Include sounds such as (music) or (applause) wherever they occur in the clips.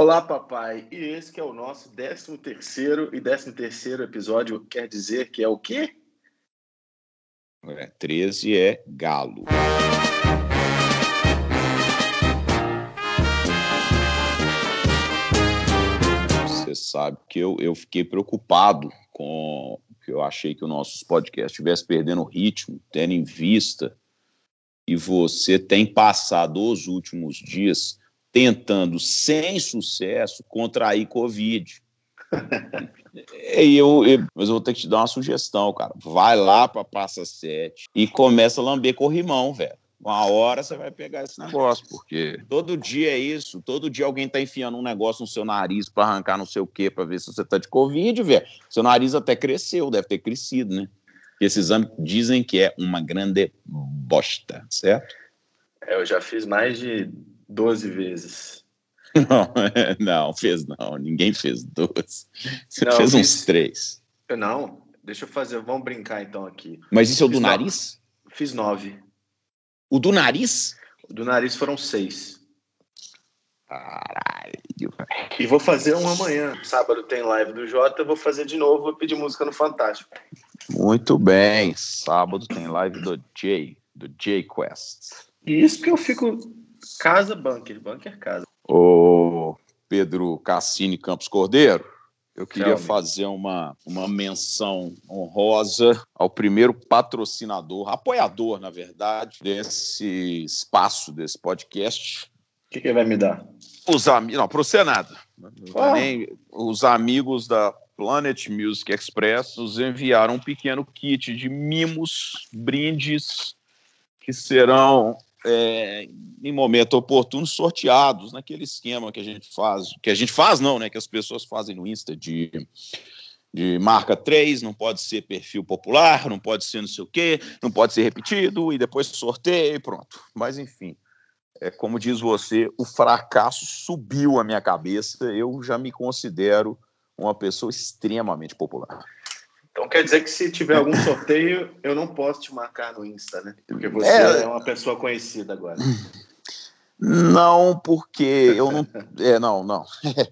Olá, papai. E esse que é o nosso 13 terceiro e 13 terceiro episódio. Quer dizer que é o quê? É, 13 é galo. Você sabe que eu, eu fiquei preocupado com que eu achei que o nosso podcast estivesse perdendo ritmo, tendo em vista e você tem passado os últimos dias tentando, sem sucesso, contrair Covid. e eu, eu, mas eu vou ter que te dar uma sugestão, cara. Vai lá para Praça 7 e começa a lamber corrimão, velho. Uma hora você vai pegar esse negócio, porque todo dia é isso. Todo dia alguém tá enfiando um negócio no seu nariz para arrancar não sei o quê, para ver se você tá de Covid, velho. Seu nariz até cresceu, deve ter crescido, né? Esse exame dizem que é uma grande bosta, certo? É, eu já fiz mais de 12 vezes. (laughs) Não, (laughs) não, fez não. Ninguém fez 12. Você não, fez uns três. Eu não. Deixa eu fazer. Vamos brincar então aqui. Mas isso é o do nariz? Fiz nove. O do nariz? O do nariz foram seis. Caralho. E vou fazer um amanhã. Sábado tem live do Jota, vou fazer de novo, vou pedir música no Fantástico. Muito bem. Sábado tem live do Jay, do Jay Quest. E isso que eu fico casa bunker, bunker casa. Ô Pedro Cassini Campos Cordeiro, eu queria fazer uma, uma menção honrosa ao primeiro patrocinador, apoiador, na verdade, desse espaço, desse podcast. O que, que ele vai me dar? Os amigos. Não, para você nada. Ah. Nem, os amigos da Planet Music Express nos enviaram um pequeno kit de mimos, brindes, que serão é, em momento oportuno, sorteados naquele esquema que a gente faz, que a gente faz não, né, que as pessoas fazem no Insta de, de marca 3, não pode ser perfil popular, não pode ser não sei o quê, não pode ser repetido, e depois sorteio e pronto. Mas, enfim, é, como diz você, o fracasso subiu a minha cabeça, eu já me considero uma pessoa extremamente popular. Então quer dizer que se tiver algum sorteio, eu não posso te marcar no Insta, né? Porque você é, é uma pessoa conhecida agora. Não, porque eu não. É, não, não. (laughs)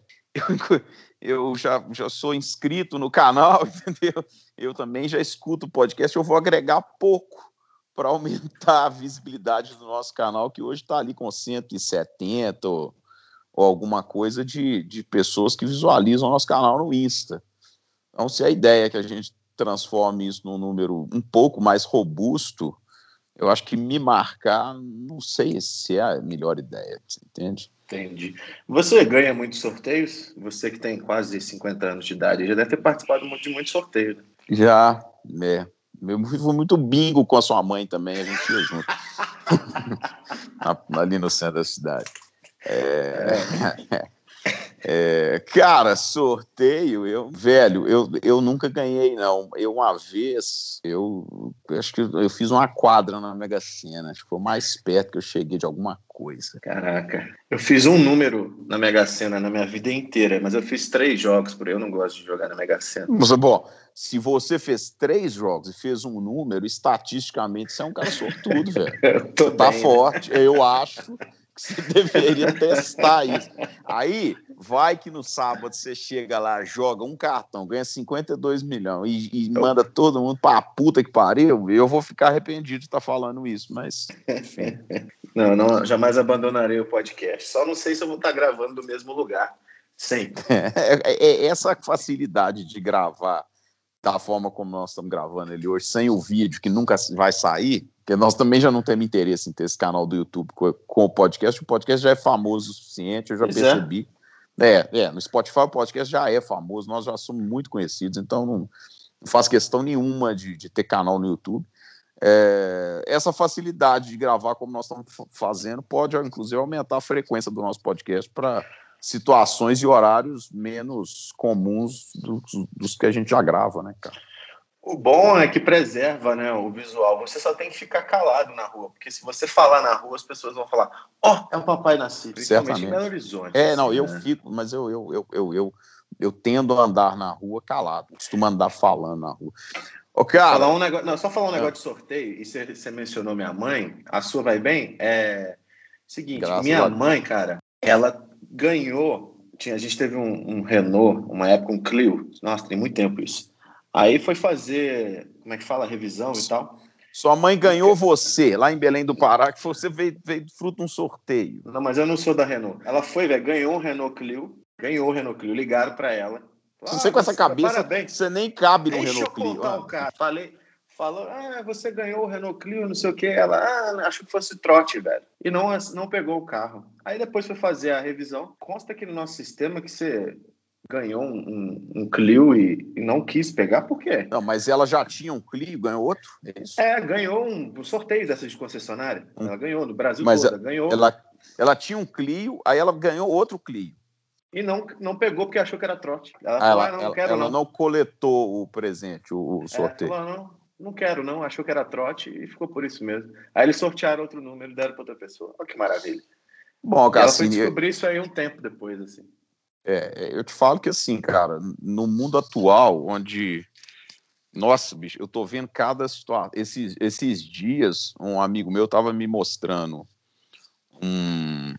Eu, eu já, já sou inscrito no canal, (laughs) entendeu? Eu também já escuto o podcast, eu vou agregar pouco para aumentar a visibilidade do nosso canal, que hoje está ali com 170 ou, ou alguma coisa de, de pessoas que visualizam o nosso canal no Insta. Então, se a ideia é que a gente transforme isso num número um pouco mais robusto, eu acho que me marcar, não sei se é a melhor ideia, você entende? Entendi. Você ganha muitos sorteios? Você que tem quase 50 anos de idade, já deve ter participado de muitos sorteios. Né? Já, é. Eu fui muito bingo com a sua mãe também, a gente ia junto. (laughs) (laughs) Ali no centro da cidade. É... é. (laughs) É, cara, sorteio, eu, velho, eu, eu nunca ganhei, não. Eu, uma vez, eu acho que eu fiz uma quadra na Mega Sena, acho que foi o mais perto que eu cheguei de alguma coisa. Caraca, eu fiz um número na Mega Sena na minha vida inteira, mas eu fiz três jogos, por eu não gosto de jogar na Mega Sena. Mas, bom, se você fez três jogos e fez um número, estatisticamente você é um cara sortudo, velho. (laughs) Você tá né? forte, eu acho você (laughs) deveria testar isso. Aí, vai que no sábado você chega lá, joga um cartão, ganha 52 milhões e, e manda todo mundo pra puta que pariu, eu vou ficar arrependido de estar tá falando isso, mas enfim. (laughs) Não, não, jamais abandonarei o podcast. Só não sei se eu vou estar tá gravando do mesmo lugar. Sempre. (laughs) É, é, é essa facilidade de gravar da forma como nós estamos gravando ele hoje, sem o vídeo, que nunca vai sair, porque nós também já não temos interesse em ter esse canal do YouTube com, com o podcast. O podcast já é famoso o suficiente, eu já é. percebi. É. é. É, no Spotify o podcast já é famoso, nós já somos muito conhecidos, então não, não faz questão nenhuma de, de ter canal no YouTube. É, essa facilidade de gravar como nós estamos fazendo pode, inclusive, aumentar a frequência do nosso podcast para situações e horários menos comuns dos, dos que a gente já grava, né, cara? O bom é que preserva né, o visual. Você só tem que ficar calado na rua, porque se você falar na rua, as pessoas vão falar: Ó, oh, é o papai nascido, principalmente em Belo Horizonte. É, não, eu né? fico, mas eu, eu, eu, eu, eu, eu tendo a andar na rua calado, costumo andar falando na rua. Ô, cara, falar um negócio, não, só falar um negócio é. de sorteio, e você, você mencionou minha mãe, a sua vai bem? É seguinte, Graças minha mãe, cara, ela ganhou tinha, a gente teve um, um, Renault, uma época, um Clio. Nossa, tem muito tempo isso. Aí foi fazer, como é que fala, revisão e tal. Sua mãe ganhou você lá em Belém do Pará, que você veio, veio fruto de um sorteio. Não, mas eu não sou da Renault. Ela foi, velho, ganhou um Renault Clio, ganhou o Renault Clio, ligaram para ela. Ah, você com essa cabeça, parabéns. você nem cabe no Deixa Renault Clio. Contar ah. o cara. Falei, falou, ah, você ganhou o Renault Clio, não sei o que. Ela, ah, acho que fosse trote, velho. E não, não pegou o carro. Aí depois foi fazer a revisão. Consta aqui no nosso sistema que você ganhou um, um, um Clio e, e, não quis pegar, por quê? Não, mas ela já tinha um Clio, ganhou outro? É, isso? é ganhou um, um sorteio dessas de concessionária. Hum. Ela ganhou no Brasil mas toda, ela, ganhou. Ela, ela tinha um Clio, aí ela ganhou outro Clio. E não, não pegou porque achou que era trote. Ela, ah, falou, ela, ah, não, ela, quero, ela não. não. coletou o presente, o, o é, sorteio. Ela falou, não, não quero, não. Achou que era trote e ficou por isso mesmo. Aí eles sortearam outro número e deram para outra pessoa. Olha que maravilha. Bom, cara, ela foi descobrir isso aí um tempo depois, assim. É, eu te falo que assim, cara, no mundo atual, onde. Nossa, bicho, eu tô vendo cada situação. Esses, esses dias, um amigo meu tava me mostrando um,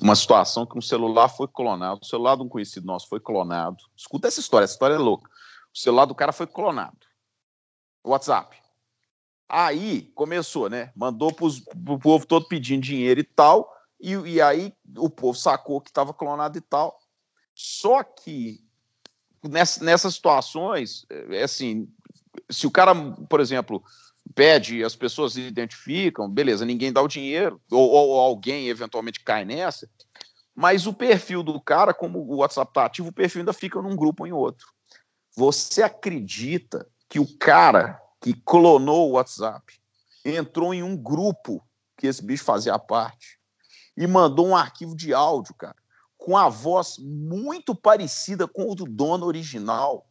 uma situação que um celular foi clonado. O celular de um conhecido nosso foi clonado. Escuta essa história, essa história é louca. O celular do cara foi clonado. WhatsApp. Aí começou, né? Mandou para o povo todo pedindo dinheiro e tal. E, e aí o povo sacou que estava clonado e tal. Só que nessa, nessas situações, é assim, se o cara, por exemplo, pede, as pessoas identificam, beleza, ninguém dá o dinheiro, ou, ou, alguém eventualmente cai nessa, mas o perfil do cara, como o WhatsApp está ativo, o perfil ainda fica num grupo ou em outro. Você acredita que o cara que clonou o WhatsApp entrou em um grupo que esse bicho fazia parte e mandou um arquivo de áudio, cara, com a voz muito parecida com o do dono original.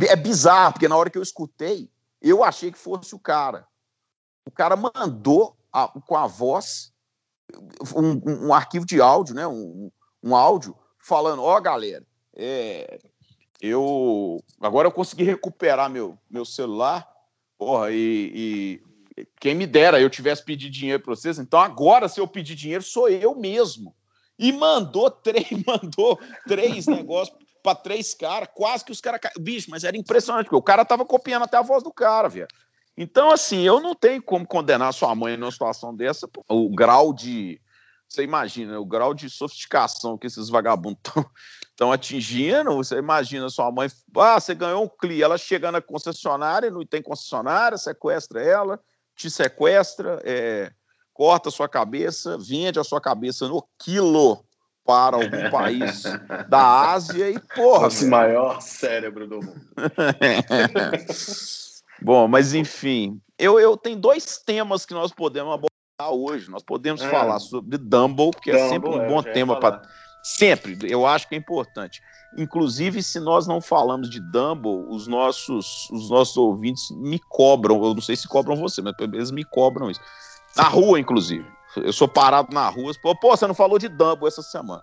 É bizarro, porque na hora que eu escutei, eu achei que fosse o cara. O cara mandou a, com a voz um, um, arquivo de áudio, né? Um, um áudio falando: ó, oh, galera, é, eu agora eu consegui recuperar meu, meu celular, porra, e, e quem me dera eu tivesse pedido dinheiro para vocês, então agora se eu pedir dinheiro sou eu mesmo. E mandou (laughs) três, mandou três negócios para três caras, quase que os caras. Bicho, mas era impressionante, porque o cara tava copiando até a voz do cara, velho. Então, assim, eu não tenho como condenar sua mãe numa situação dessa, o grau de. Você imagina, o grau de sofisticação que esses vagabundos estão atingindo. Você imagina sua mãe, ah, você ganhou um CLI, ela chega na concessionária, não tem concessionária, sequestra ela, te sequestra, é, corta a sua cabeça, vende a sua cabeça no quilo para algum país (laughs) da Ásia e, porra. Velho. maior cérebro do mundo. (laughs) Bom, mas enfim, eu, eu tenho dois temas que nós podemos abordar hoje. Nós podemos é. falar sobre Dumble, que Dumble, é sempre um bom tema para. Sempre, eu acho que é importante. Inclusive, se nós não falamos de Dumble, os nossos, os nossos ouvintes me cobram. Eu não sei se cobram você, mas eles me cobram isso. Na rua, inclusive. Eu sou parado na rua. Pô, pô, você não falou de Dumbo essa semana.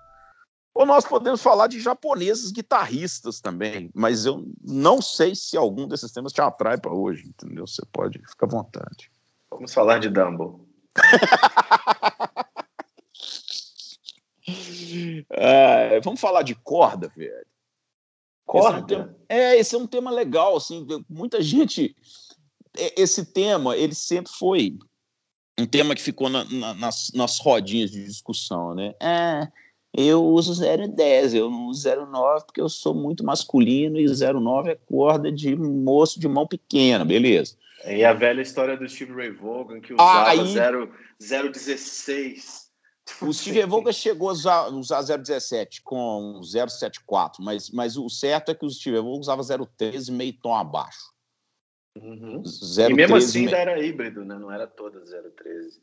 Ou nós podemos falar de japoneses guitarristas também, mas eu não sei se algum desses temas te atrai para hoje, entendeu? Você pode, fica à vontade. Vamos falar de Dumbo. (laughs) é, vamos falar de corda, velho. Corda? Esse é, um tema, é, esse é um tema legal, assim, muita gente. É, esse tema, ele sempre foi um tema que ficou na, na, nas, nas rodinhas de discussão, né? Ah, eu uso 010, eu não uso 09 porque eu sou muito masculino e 09 é corda de moço de mão pequena, beleza. E a velha história do Steve Ray Vaughan que usava Aí, 0, 016. O Steve Vaughan chegou a usar, usar 017 com 074, mas, mas o certo é que o Steve Vaughan usava 013 meio tom abaixo. Uhum. e mesmo assim ainda era híbrido, né? Não era toda 013.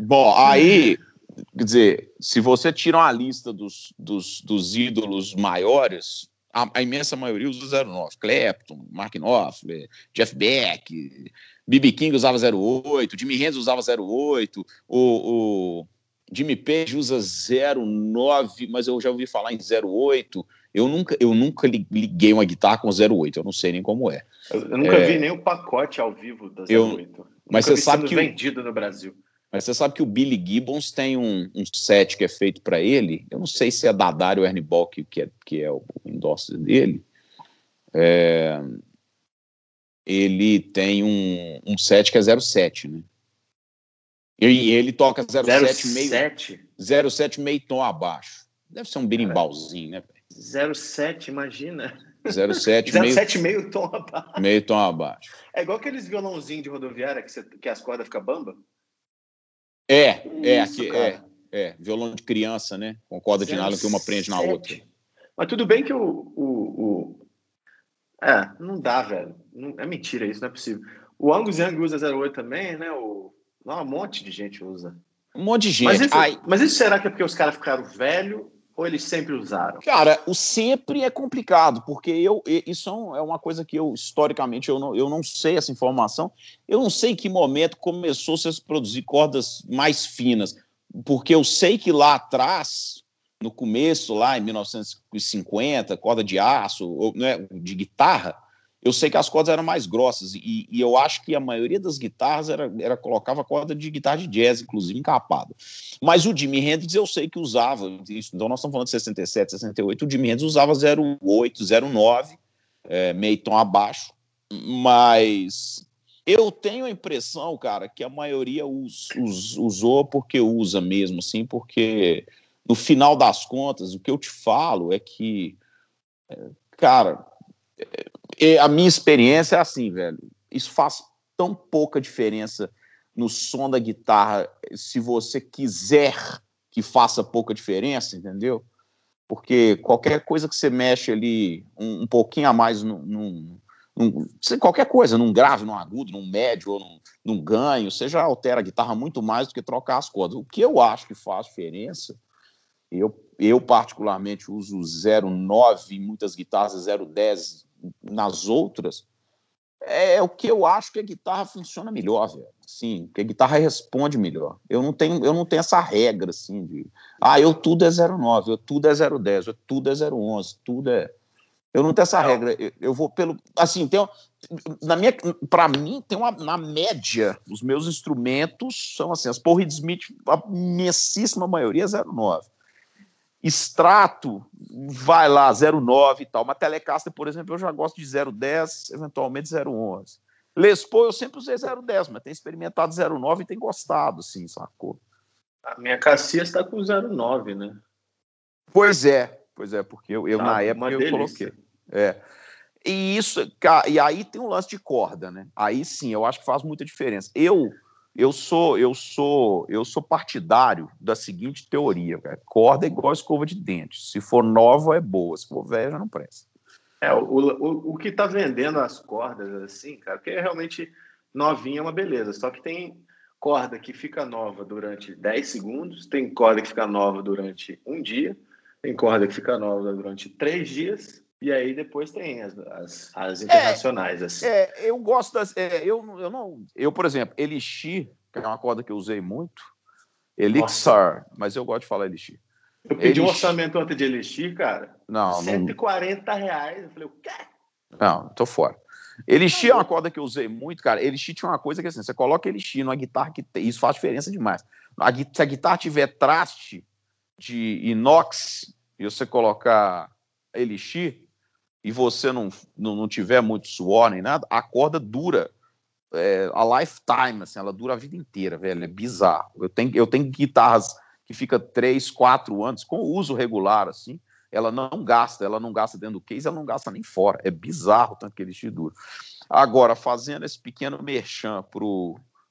Bom, aí, (laughs) quer dizer, se você tira uma lista dos, dos, dos ídolos maiores, a, a, imensa maioria usa 09. Clapton, Mark Knopfler, Jeff Beck, B.B. King usava 08, Jimmy Hendrix usava 08, o, o Jimmy Page usa 09, mas eu já ouvi falar em 08. Eu nunca, eu nunca liguei uma guitarra com 08, eu não sei nem como é. Eu, eu nunca é, vi nem o pacote ao vivo da 08. Eu, mas você sabe que vendido no Brasil. Mas você sabe que o Billy Gibbons tem um, um set que é feito para ele. Eu não sei se é da Dario Ernebolk, que é, que é o endorser dele. É, ele tem um, um set que é 07, né? E ele toca 07 meio, 07 meio tom abaixo. Deve ser um birimbalzinho, né? 07, imagina. 07, 07 (laughs) meio, meio tom abaixo. Meio tom abaixo. É igual aqueles violãozinhos de rodoviária que, você, que as cordas ficam bamba? É, é, Isso, aqui, é, é, violão de criança, né? Com corda de nylon que uma prende na outra. Mas tudo bem que o, o, o... É, não dá, velho. Não, é mentira isso, não é possível. O Angus Young usa 08 também, né? O... Não, um monte de gente usa. Um monte de gente. Mas isso, Ai... mas isso será que é porque os caras ficaram velhos ou eles sempre usaram? Cara, o sempre é complicado, porque eu isso é uma coisa que eu, historicamente, eu não, eu não sei essa informação. Eu não sei em que momento começou -se a se produzir cordas mais finas, porque eu sei que lá atrás, no começo, lá em 1950, corda de aço, ou, né, de guitarra, eu sei que as cordas eram mais grossas e, e, eu acho que a maioria das guitarras era, era colocava corda de guitarra de jazz, inclusive encapada. Mas o Jimi Hendrix eu sei que usava isso. Então nós estamos falando de 67, 68. O Jimi Hendrix usava 08, 09, é, meio tom abaixo. Mas eu tenho a impressão, cara, que a maioria us, us, usou porque usa mesmo, assim, porque no final das contas o que eu te falo é que, a minha experiência é assim, velho. Isso faz tão pouca diferença no som da guitarra, se você quiser que faça pouca diferença, entendeu? Porque qualquer coisa que você mexe ali um, um pouquinho a mais num, num, num, qualquer coisa, num grave, num agudo, num médio ou num, num, ganho, você já altera a guitarra muito mais do que trocar as cordas. O que eu acho que faz diferença, eu, eu particularmente uso 0,9 em muitas guitarras, 0,10 nas outras, é o que eu acho que a guitarra funciona melhor, velho. Sim, que a guitarra responde melhor. Eu não tenho, eu não tenho essa regra assim de, ah, eu tudo é 09, eu tudo é 010, eu tudo é 011, tudo é eu não tenho essa regra. Eu, eu vou pelo assim, tem na minha para mim tem uma na média, os meus instrumentos são assim, as Paul Reed Smith, a imensíssima maioria é 09 extrato vai lá 0,9 e tal. Uma Telecaster, por exemplo, eu já gosto de 0,10, eventualmente 0,11. Les Paul eu sempre usei 0,10, mas tem experimentado 0,9 e tem gostado, sim, sacou? A minha Cassias está com 0,9, né? Pois é, pois é, porque eu, eu tá, na época eu delícia. coloquei. É. E isso, e aí tem um lance de corda, né? Aí sim, eu acho que faz muita diferença. Eu eu sou eu sou eu sou partidário da seguinte teoria, cara. corda é igual escova de dente. Se for nova é boa, se for velha não presta. É, o, o, o que está vendendo as cordas assim, cara, porque realmente novinha é uma beleza, só que tem corda que fica nova durante 10 segundos, tem corda que fica nova durante um dia, tem corda que fica nova durante três dias, e aí depois tem as, as, as é, internacionais, é, assim. É, eu gosto das. É, eu, eu não. Eu, por exemplo, Elixir, que é uma corda que eu usei muito. Elixir, mas eu gosto de falar Elixir. Eu pedi Elixir. um orçamento antes de Elixir, cara. Não, 140 não... reais. Eu falei, o quê? Não, tô fora. Elixir é uma corda que eu usei muito, cara. Elixir tinha uma coisa que assim, você coloca Elixir numa guitarra que tem, isso faz diferença demais. Se a guitarra tiver traste de inox e você colocar Elixir, e você não, não, não tiver muito suor nem nada, a corda dura é, a lifetime, assim, ela dura a vida inteira, velho, é bizarro. Eu tenho, eu tenho guitarras que fica três, quatro anos, com uso regular, assim, ela não gasta, ela não gasta dentro do case, ela não gasta nem fora, é bizarro tanto que ele te dura. Agora, fazendo esse pequeno merchan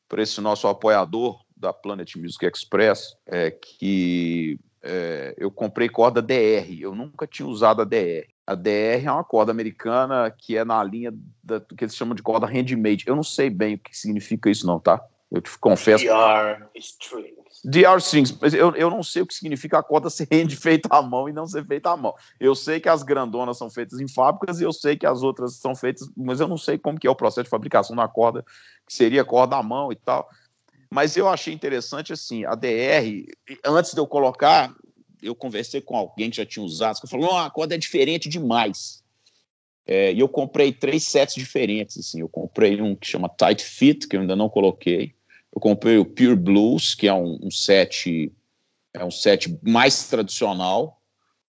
para esse nosso apoiador da Planet Music Express, é que é, eu comprei corda DR, eu nunca tinha usado a DR. A DR é uma corda americana que é na linha da, do que eles chamam de corda handmade. Eu não sei bem o que significa isso, não, tá? Eu te confesso. DR strings. DR strings, mas eu, eu não sei o que significa a corda (laughs) ser hand feita à mão e não ser feita à mão. Eu sei que as grandonas são feitas em fábricas e eu sei que as outras são feitas, mas eu não sei como que é o processo de fabricação da corda, que seria corda à mão e tal. Mas eu achei interessante assim, a DR, antes de eu colocar, eu conversei com alguém que já tinha usado, que falou, a corda é diferente demais. É, e eu comprei três sets diferentes, assim. Eu comprei um que chama Tight Fit, que eu ainda não coloquei. Eu comprei o Pure Blues, que é um, um set é um set mais tradicional.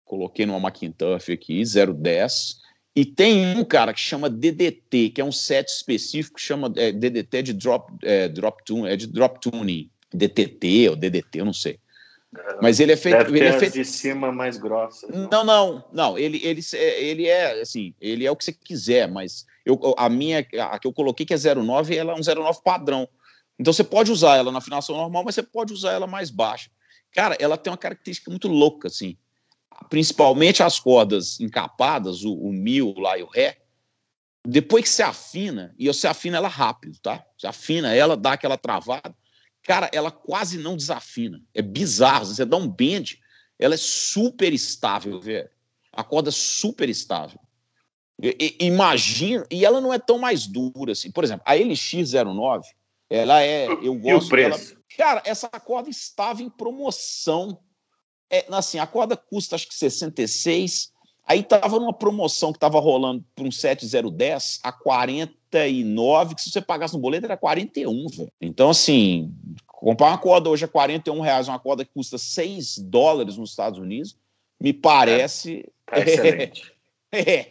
Coloquei numa Macintosh aqui, 010. E tem um cara que chama DDT, que é um set específico que chama é, DDT de drop, é, drop tune, é de drop tuning, DTT ou DDT, eu não sei. Mas ele é feito. Deve ele é feito... de cima mais grossa. Não, não, não. Ele, ele, ele é assim, ele é o que você quiser, mas eu, a minha, a que eu coloquei que é 09, ela é um 09 padrão. Então você pode usar ela na afinação normal, mas você pode usar ela mais baixa. Cara, ela tem uma característica muito louca, assim. Principalmente as cordas encapadas, o, o mi, o lá e o ré. Depois que você afina, e você afina ela rápido, tá? Você afina ela, dá aquela travada cara, ela quase não desafina. É bizarro. Você dá um bend, ela é super estável, velho. A corda é super estável. Imagina, e ela não é tão mais dura assim. Por exemplo, a LX09, ela é. Eu gosto. E o preço? Dela, cara, essa corda estava em promoção. É, assim, a corda custa acho que 66. Aí tava numa promoção que tava rolando por um 7010 a 49, que se você pagasse no boleto era 41, velho. Então, assim, comprar uma corda hoje a 41 reais, uma corda que custa 6 dólares nos Estados Unidos, me parece. É, é excelente. (laughs) É,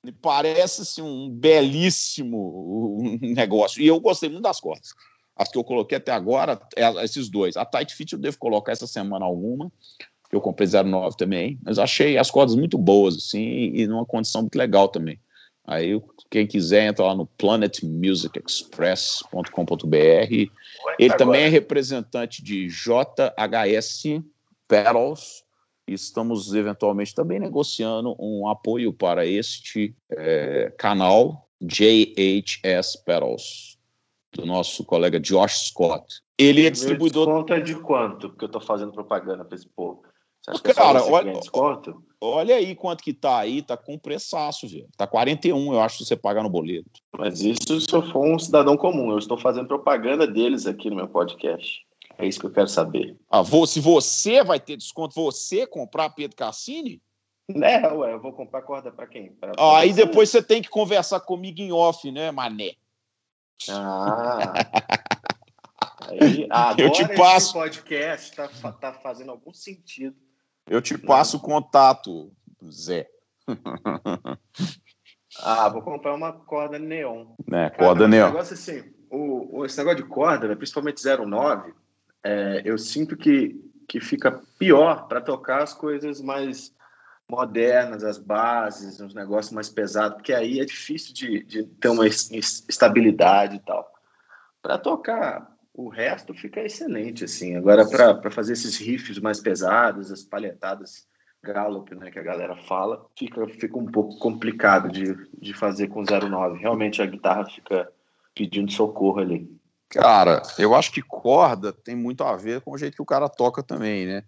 me parece assim, um belíssimo negócio. E eu gostei muito das cordas. As que eu coloquei até agora, é, esses dois. A Tight Fit eu devo colocar essa semana alguma, eu comprei 09 também, mas achei as cordas muito boas, assim, e numa condição muito legal também. Aí, quem quiser, entra lá no planetmusicexpress.com.br. Ele também é representante de JHS Pedals, estamos eventualmente também negociando um apoio para este é, canal JHS Pedals, do nosso colega Josh Scott. Ele é distribuidor. Conta de quanto? Porque eu estou fazendo propaganda para esse povo. Você acha Cara, que olha, olha aí quanto que tá aí, tá com preçaço, velho. Tá 41, eu acho, se você pagar no boleto. Mas isso se eu for um cidadão comum. Eu estou fazendo propaganda deles aqui no meu podcast. É isso que eu quero saber. Ah, vou, se você vai ter desconto, você comprar Pedro Cassini? É, ué, eu vou comprar corda para quem? Pra, pra aí você? depois você tem que conversar comigo em off, né, mané? Ah. (laughs) aí, agora eu te passo... esse podcast está tá fazendo algum sentido. Eu te passo o contato, Zé. (laughs) ah, vou comprar uma corda neon. É, corda Cara, neon. Esse negócio assim, o, esse negócio de corda, né, principalmente 09, é, eu sinto que, que fica pior para tocar as coisas mais modernas, as bases, uns negócios mais pesados, porque aí é difícil de, de ter uma estabilidade e tal. Para tocar o resto fica excelente, assim. Agora, para fazer esses riffs mais pesados, as palhetadas Gallop, né, que a galera fala, fica, fica um pouco complicado de, de fazer com 09. Realmente a guitarra fica pedindo socorro ali. Cara, eu acho que corda tem muito a ver com o jeito que o cara toca também, né?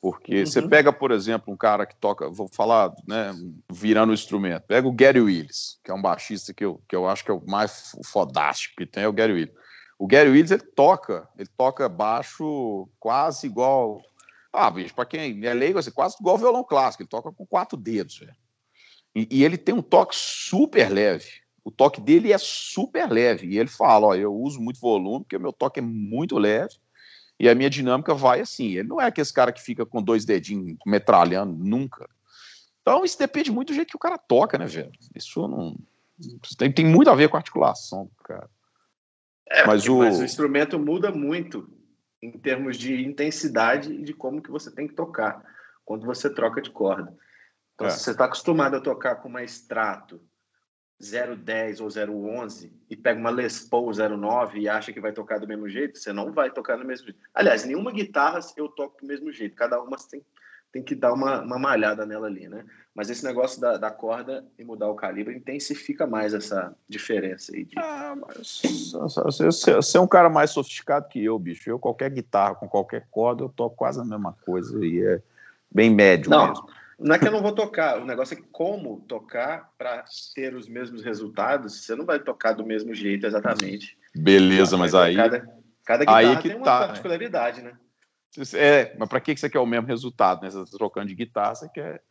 Porque uhum. você pega, por exemplo, um cara que toca, vou falar, né, virando o instrumento, pega o Gary Willis, que é um baixista que eu, que eu acho que é o mais fodástico que tem, é o Gary Willis. O Gary Willis, ele toca, ele toca baixo quase igual. Ah, bicho, para quem é leigo, assim, quase igual violão clássico, ele toca com quatro dedos, velho. E, e ele tem um toque super leve o toque dele é super leve. E ele fala: ó, eu uso muito volume, porque o meu toque é muito leve. E a minha dinâmica vai assim. Ele não é aquele cara que fica com dois dedinhos metralhando, nunca. Então, isso depende muito do jeito que o cara toca, né, velho? Isso não. Isso tem, tem muito a ver com articulação, cara. É, mas, o... mas o instrumento muda muito em termos de intensidade e de como que você tem que tocar quando você troca de corda. Então, é. se você está acostumado a tocar com uma extrato 010 ou 011 e pega uma Les Paul 09 e acha que vai tocar do mesmo jeito, você não vai tocar do mesmo jeito. Aliás, nenhuma guitarra eu toco do mesmo jeito, cada uma tem, tem que dar uma, uma malhada nela ali, né? Mas esse negócio da, da corda e mudar o calibre intensifica mais essa diferença aí. De... Ah, mas você, é um cara mais sofisticado que eu, bicho. Eu, qualquer guitarra com qualquer corda, eu toco quase a mesma coisa e é bem médio não. mesmo. Não é que eu não vou tocar, o negócio é como tocar para ter os mesmos resultados. Você não vai tocar do mesmo jeito exatamente. Beleza, mas aí. Cada, cada guitarra aí que tem uma tá, particularidade, né? É, mas para que você quer o mesmo resultado? Né? Você tá trocando de guitarra, você quer.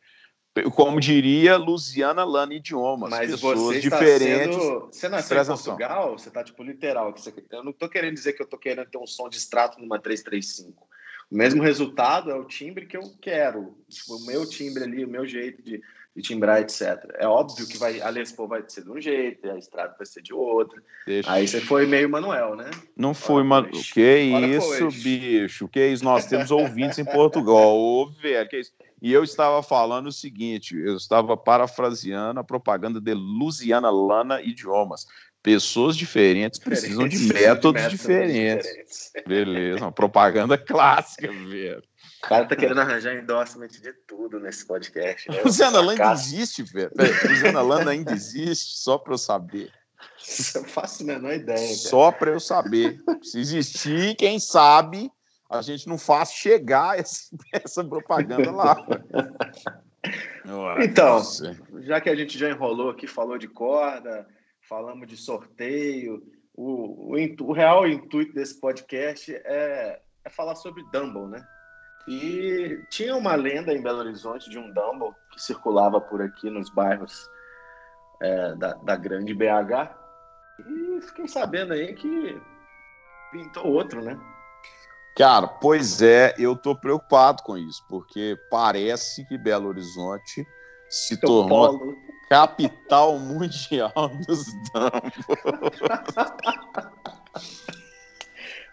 como diria Luciana Lana Idiomas, Mas pessoas você diferentes. Sendo, você nasceu em Portugal, você tá tipo literal. você- Eu não tô querendo dizer que eu tô querendo ter um som de extrato numa 335. O mesmo resultado é o timbre que eu quero. Tipo, o meu timbre ali, o meu jeito de, de timbrar, etc. É óbvio que vai, a Les Paul vai ser de um jeito, a Estrada vai ser de outro. Deixa- Aí você foi meio Manuel, né? Não foi, mano. Que Ora, isso, pois. bicho? Que isso? Nós temos ouvintes em Portugal. Ô, velho, que isso? E eu estava falando o seguinte: eu estava parafraseando a propaganda de Luciana Lana Idiomas. Pessoas diferentes precisam de métodos, diferentes. diferentes. Beleza, uma propaganda (laughs) clássica, velho. O cara tá querendo (laughs) arranjar endorsement de tudo nesse podcast. Né? Luciana Fracasso. existe, velho. Luciana Lana ainda existe, só para eu saber. Eu faço a menor ideia. cara. Só para eu saber. Se existir, quem sabe a gente não faz chegar esse- essa propaganda lá. Então, Nossa. já que a gente já enrolou aqui, falou de corda, falamos de sorteio, o, o, o real intuito desse podcast é, é falar sobre Dumble, né? E tinha uma lenda em Belo Horizonte de um Dumble que circulava por aqui nos bairros é, da, da grande BH. E fiquei sabendo aí que pintou outro, né? Cara, pois é, eu tô preocupado com isso, porque parece que Belo Horizonte se Seu tornou polo. capital mundial dos Dumbo. (laughs)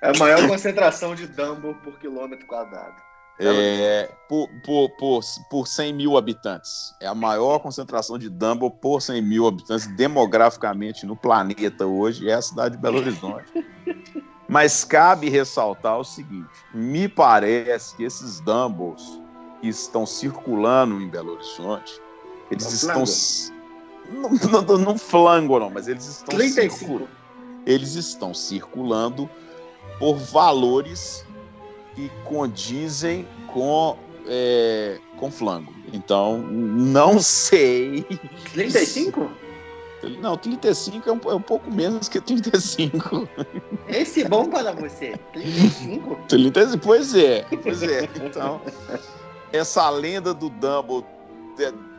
É a maior concentração de Dumble por quilômetro quadrado. É, por, por, por, por 100 mil habitantes. É a maior concentração de Dumbo por 100 mil habitantes demograficamente no planeta hoje, é a cidade de Belo Horizonte. (laughs) Mas cabe ressaltar o seguinte: me parece que esses Dumbles que estão circulando em Belo Horizonte, eles No estão. Não, não, não flango, não, mas eles estão 35. circulando eles estão circulando por valores que condizem com, é, com flango. Então, não sei. 35? Não, 35 é um, é um pouco menos que 35. Esse é bom para você. 35? 35 pois é, pois é. Então, essa lenda do Dumble,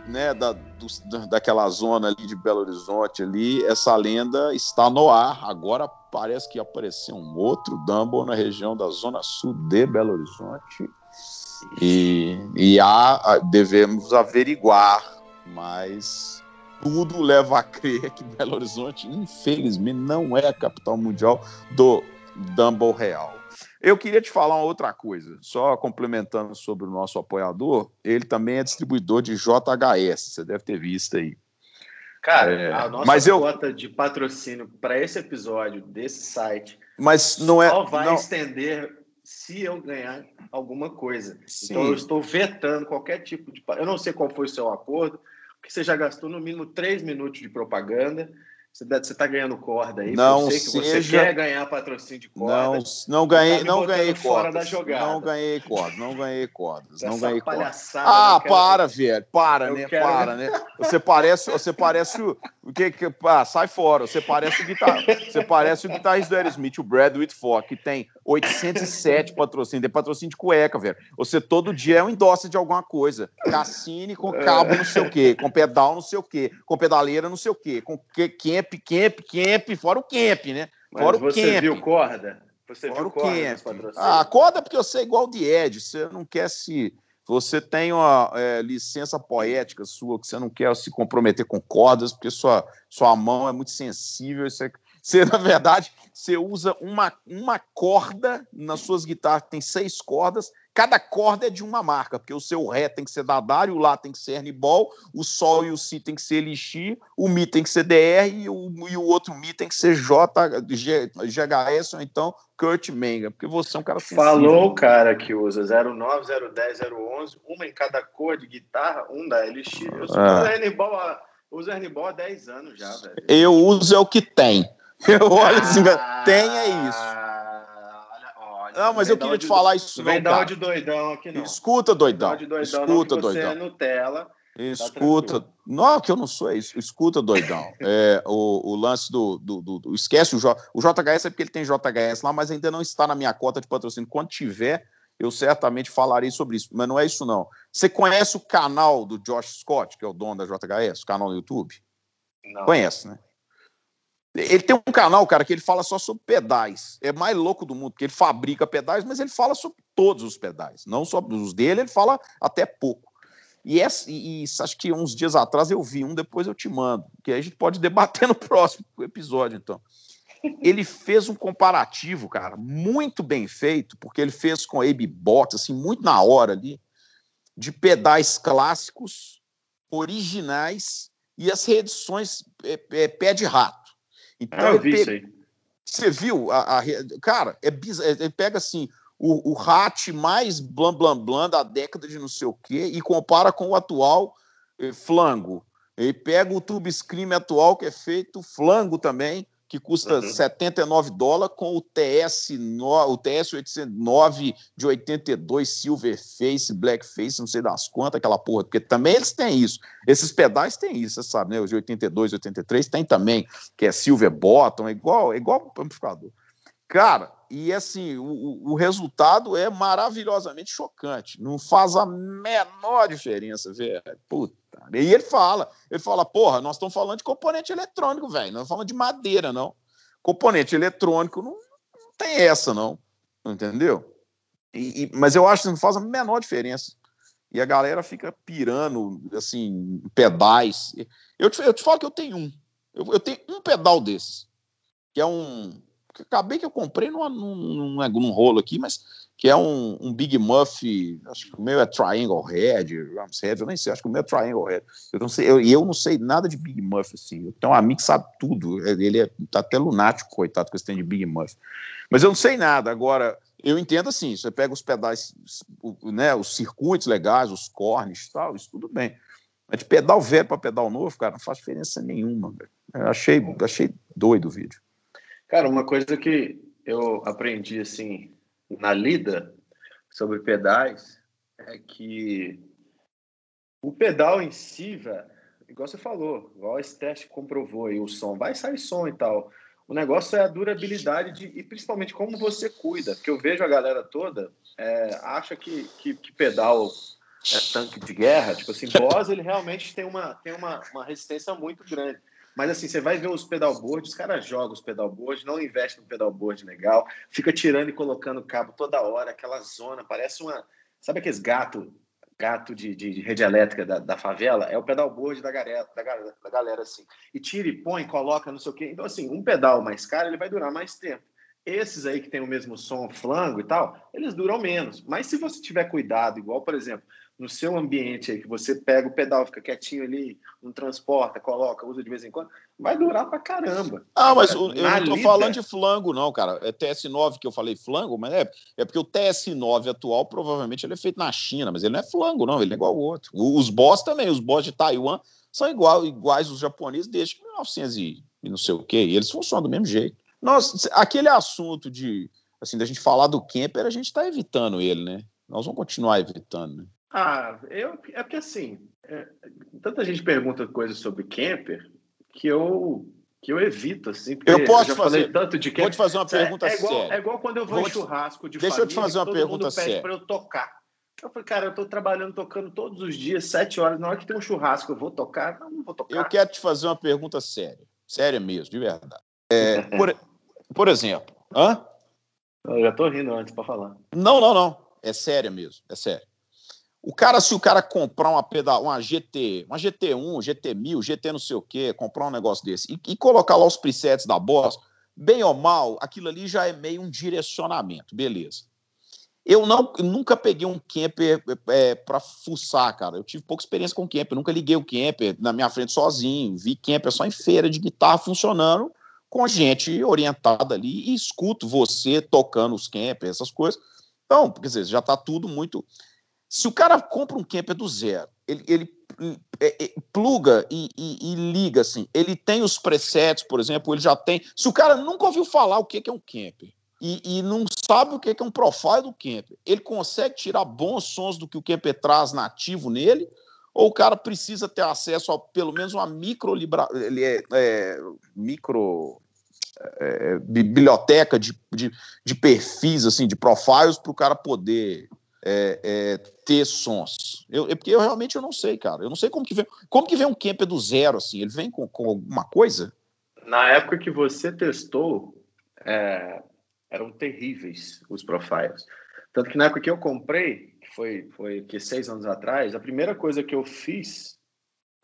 né, da, da- daquela zona ali de Belo Horizonte ali, essa lenda está no ar. Agora parece que apareceu um outro Dumble na região da zona sul de Belo Horizonte. E, e há, devemos averiguar, mas tudo leva a crer que Belo Horizonte, infelizmente, não é a capital mundial do Dumble real. Eu queria te falar uma outra coisa, só complementando sobre o nosso apoiador, ele também é distribuidor de JHS, você deve ter visto aí. Cara, É, a nossa mas eu- cota de patrocínio para esse episódio desse site Mas não é. só vai não, estender se eu ganhar alguma coisa. sim, Então eu estou vetando qualquer tipo de. Eu não sei qual foi o seu acordo, porque você já gastou no mínimo três minutos de propaganda. Você está ganhando corda aí. Não eu sei que você seja- quer ganhar patrocínio de corda. não, não ganhei, Tá não ganhei fora cordas. da jogada. Não ganhei cordas, não ganhei cordas, não ganhei cordas. Ah, quero- para, velho. Para, Eu né? quero- Para, né? Você parece, você parece o, que que ah, sai fora. Você parece o guitar, você parece o guitarrista do Aerosmith, o Brad Whitford, que tem 807 patrocínios, tem patrocínio de cueca, velho. Você todo dia é um endosse de alguma coisa. Cassine com cabo não sei o quê, com pedal não sei o quê, com pedaleira não sei o quê, com que- camp, camp, camp, fora o camp, né? Mas Fora o você camp. viu corda? Você Fora viu o corda camp. Ah, acorda porque eu sei igual de Ed. Você não quer se. Você tem uma é, licença poética sua, que você não quer se comprometer com cordas, porque sua, sua mão é muito sensível. Você, você, na verdade, você usa uma, uma corda nas suas guitarras, tem seis cordas, cada corda é de uma marca, porque o seu Ré tem que ser Dadar, o Lá tem que ser Hernibol, o Sol e o Si tem que ser Elixir, o Mi tem que ser DR e o, e o outro Mi tem que ser J, G, GHS ou então Kurt Menga, porque você é um cara sensível. Falou o cara que usa 09, 010, 011, uma em cada cor de guitarra, um da LX. Eu sou Ah. uso Hernibol uso Hernibol há 10 anos já, velho. Eu uso é o que tem. (laughs) Eu olho assim, Ah, tem é isso. Não, mas eu queria te falar isso Não vem dar de doidão aqui, não. Escuta, doidão. De doidão, Escuta, não, que você doidão. é Nutella. Escuta. tranquilo. Não, que eu não sou isso. Escuta, doidão. (laughs) É, o, o lance do, do, do- do- Esquece o, J, o JHS, é porque ele tem JHS lá, mas ainda não está na minha cota de patrocínio. Quando tiver, eu certamente falarei sobre isso, mas não é isso não. Você conhece o canal do Josh Scott, que é o dono da JHS, o canal no YouTube? Não. Conhece, né? Ele tem um canal, cara, que ele fala só sobre pedais. É mais louco do mundo, porque ele fabrica pedais, mas ele fala sobre todos os pedais. Não só os dele, ele fala até pouco. E, essa, e, acho que uns dias atrás eu vi um, depois eu te mando, que a gente pode debater no (laughs) próximo episódio, então. Ele fez um comparativo, cara, muito bem feito, porque ele fez com a Abe Bot, assim, muito na hora ali, de pedais clássicos, originais e as reedições é, é, pé de rato. Então, ah, eu vi isso aí. Você viu? A, a, cara, é bizarro. Ele pega assim o, o hat mais blam blam blam da década de não sei o quê e compara com o atual eh, flango. Ele pega o Tube Scream atual, que é feito flango também, que custa uhum. 79 dólares, com o TS, no, o TS 809 de 82, Silver Face, Black Face, não sei das quantas, aquela porra, porque também eles têm isso. Esses pedais têm isso, você sabe, né? Os de 82, 83 tem também, que é Silver Bottom, é igual, é igual amplificador. Cara, e assim, o, o resultado é maravilhosamente chocante. Não faz a menor diferença, velho. Puta. E ele fala, ele fala, porra, nós estamos falando de componente eletrônico, velho. Não falando de madeira, não. Componente eletrônico não, não tem essa, não. Entendeu? E, e, mas eu acho que não faz a menor diferença. E a galera fica pirando, assim, pedais. Eu te, eu te falo que eu tenho um. Eu, eu tenho um pedal desse, que é um acabei que eu comprei num, num, num, num rolo aqui, mas que é um, um, Big Muff, acho que o meu é Triangle Head, Rams Head, eu nem sei, acho que o meu é Triangle Head. Eu não sei, eu, eu não sei nada de Big Muff, assim. Eu tenho um amigo que sabe tudo, ele é, tá até lunático, coitado, com esse de Big Muff. Mas eu não sei nada. Agora, eu entendo assim, você pega os pedais, né, os circuitos legais, os cornes e tal, isso tudo bem. Mas de pedal velho para pedal novo, cara, não faz diferença nenhuma. Eu achei, achei doido o vídeo. Cara, uma coisa que eu aprendi assim na lida sobre pedais é que o pedal em si, velho, igual você falou, igual esse teste comprovou aí o som, vai sair som e tal. O negócio é a durabilidade de, e principalmente como você cuida. Porque eu vejo a galera toda é, acha que, que, que, pedal é tanque de guerra. Tipo assim, Boss ele realmente tem uma, tem uma, uma resistência muito grande. Mas assim, você vai ver os pedalboards, os caras jogam os pedalboards, não investem no pedalboard legal, fica tirando e colocando cabo toda hora, aquela zona, parece uma. Sabe aqueles gato, gato de, de, de rede elétrica da, da, favela? É o pedalboard da galera, da, da galera, assim. E tira e põe, coloca, não sei o quê. Então, assim, um pedal mais caro, ele vai durar mais tempo. Esses aí que tem o mesmo som, flango e tal, eles duram menos. Mas se você tiver cuidado, igual, por exemplo, no seu ambiente aí, que você pega o pedal, fica quietinho ali, não transporta, coloca, usa de vez em quando, vai durar pra caramba. Ah, mas eu não tô lida... falando de flango, não, cara. É TS9 que eu falei flango, mas é, é porque o TS9 atual provavelmente ele é feito na China, mas ele não é flango, não, ele é igual ao outro. Os boss também, os boss de Taiwan são igual, iguais os japoneses desde 1900 e, e não sei o quê, e eles funcionam do mesmo jeito. Nossa, aquele assunto de, assim, da gente falar do camper, a gente tá evitando ele, né? Nós vamos continuar evitando, né? Ah, eu, é porque assim, é, tanta gente pergunta coisas sobre camper que eu que eu evito, assim. Eu posso eu fazer tanto de camper. Vou te fazer uma pergunta é, é igual, séria. É igual quando eu vou, vou em churrasco de Deixa família, eu te fazer uma pergunta séria. para eu tocar. Eu falei, cara, eu tô trabalhando, tocando todos os dias, sete horas. Na hora que tem um churrasco, eu vou tocar? Não, não vou tocar. Eu quero te fazer uma pergunta séria. Séria mesmo, de verdade. É, (laughs) por, por exemplo, hã? Eu já tô rindo antes para falar. Não, não, não. É séria mesmo, é sério. O cara, se o cara comprar uma pedal, uma GT, uma GT1, GT1000, GT não sei o quê, comprar um negócio desse e, e, colocar lá os presets da Boss, bem ou mal, aquilo ali já é meio um direcionamento, beleza. Eu não, nunca peguei um camper é, para fuçar, cara. Eu tive pouca experiência com camper, nunca liguei o camper na minha frente sozinho. Vi camper só em feira de guitarra funcionando com gente orientada ali e escuto você tocando os campers, essas coisas. Então, quer dizer, já está tudo muito. Se o cara compra um camper do zero, ele, ele é, é, pluga e, e, e, liga assim, ele tem os presets, por exemplo, ele já tem. Se o cara nunca ouviu falar o que é um camper e, e não sabe o que é um profile do camper, ele consegue tirar bons sons do que o camper traz nativo nele, ou o cara precisa ter acesso a pelo menos uma micro libra, é, é micro é, biblioteca de, de, de, perfis, assim, de profiles, para o cara poder é, é, ter sons. Eu, é porque eu realmente eu não sei, cara. Eu não sei como que vem. Como que vem um camper do zero, assim? Ele vem com, com alguma coisa? Na época que você testou, é, eram terríveis os profiles. Tanto que na época que eu comprei, que foi, foi que seis anos atrás, a primeira coisa que eu fiz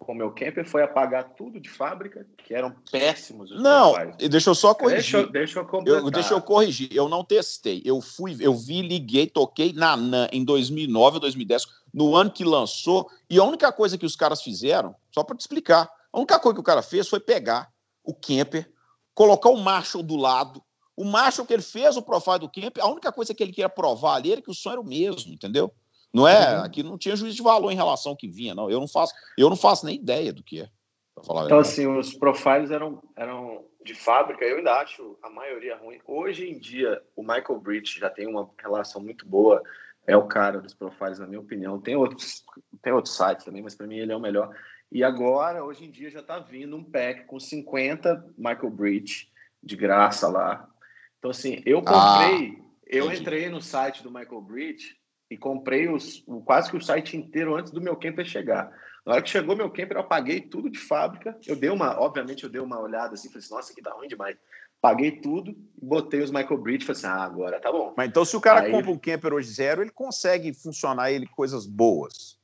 com o meu camper foi apagar tudo de fábrica, que eram péssimos. Os não, e deixa eu só corrigir. Deixa, deixa eu, eu, deixa eu corrigir. Eu não testei. Eu fui, eu vi, liguei, toquei na NAN em 2009 ou 2010, no ano que lançou. E a única coisa que os caras fizeram, só para te explicar, a única coisa que o cara fez foi pegar o camper, colocar o Marshall do lado. O Marshall que ele fez o profile do camper, a única coisa que ele queria provar ali era que o som era o mesmo, entendeu? Não é, uhum. aqui não tinha juízo de valor em relação ao que vinha, não. Eu não faço, eu não faço nem ideia do que é. então, assim, os profiles eram, eram de fábrica, eu ainda acho a maioria ruim. Hoje em dia, o Michael Bridge já tem uma relação muito boa, é o cara dos profiles, na minha opinião. Tem outros, tem outros sites também, mas para mim ele é o melhor. E agora, hoje em dia, já está vindo um pack com 50 Michael Bridge de graça lá. Então, assim, eu comprei, ah, eu entrei no site do Michael Bridge e comprei os, quase que o site inteiro antes do meu camper chegar. Na hora que chegou meu camper, eu apaguei tudo de fábrica. Eu dei uma, obviamente, eu dei uma olhada assim, falei assim, nossa, que dá ruim demais. Paguei tudo, botei os Michael Bridge e falei assim, ah, agora tá bom. Mas então, se o cara Aí... compra um camper hoje zero, ele consegue funcionar ele coisas boas.